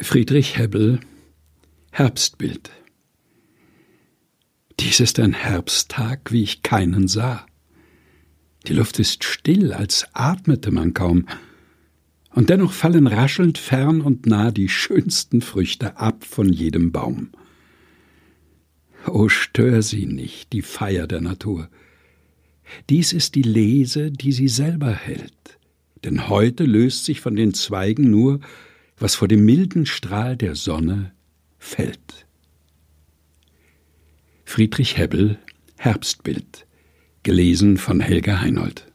Friedrich Hebbel Herbstbild Dies ist ein Herbsttag, wie ich keinen sah. Die Luft ist still, als atmete man kaum, und dennoch fallen raschelnd fern und nah die schönsten Früchte ab von jedem Baum. O stör sie nicht, die Feier der Natur. Dies ist die Lese, die sie selber hält, denn heute löst sich von den Zweigen nur was vor dem milden Strahl der Sonne fällt. Friedrich Hebbel Herbstbild gelesen von Helga Heinold